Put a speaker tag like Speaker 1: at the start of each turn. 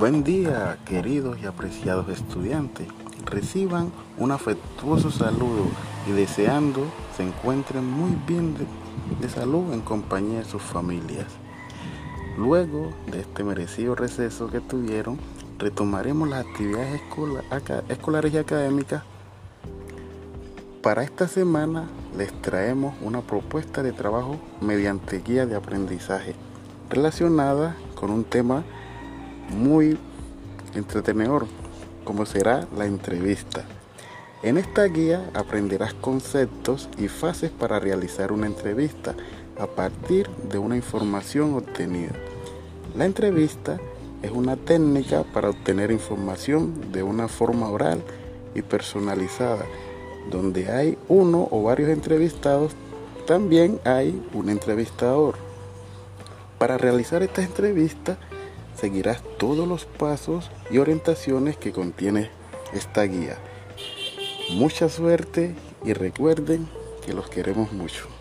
Speaker 1: Buen día, queridos y apreciados estudiantes. Reciban un afectuoso saludo y deseando se encuentren muy bien de, salud en compañía de sus familias. Luego de este merecido receso que tuvieron, retomaremos las actividades escolares y académicas. Para esta semana les traemos una propuesta de trabajo mediante guía de aprendizaje relacionada con un tema muy entretenedor, como será la entrevista. En esta guía aprenderás conceptos y fases para realizar una entrevista a partir de una información obtenida. La entrevista es una técnica para obtener información de una forma oral y personalizada. Donde hay uno o varios entrevistados, también hay un entrevistador. Para realizar esta entrevista, seguirás todos los pasos y orientaciones que contiene esta guía. Mucha suerte y recuerden que los queremos mucho.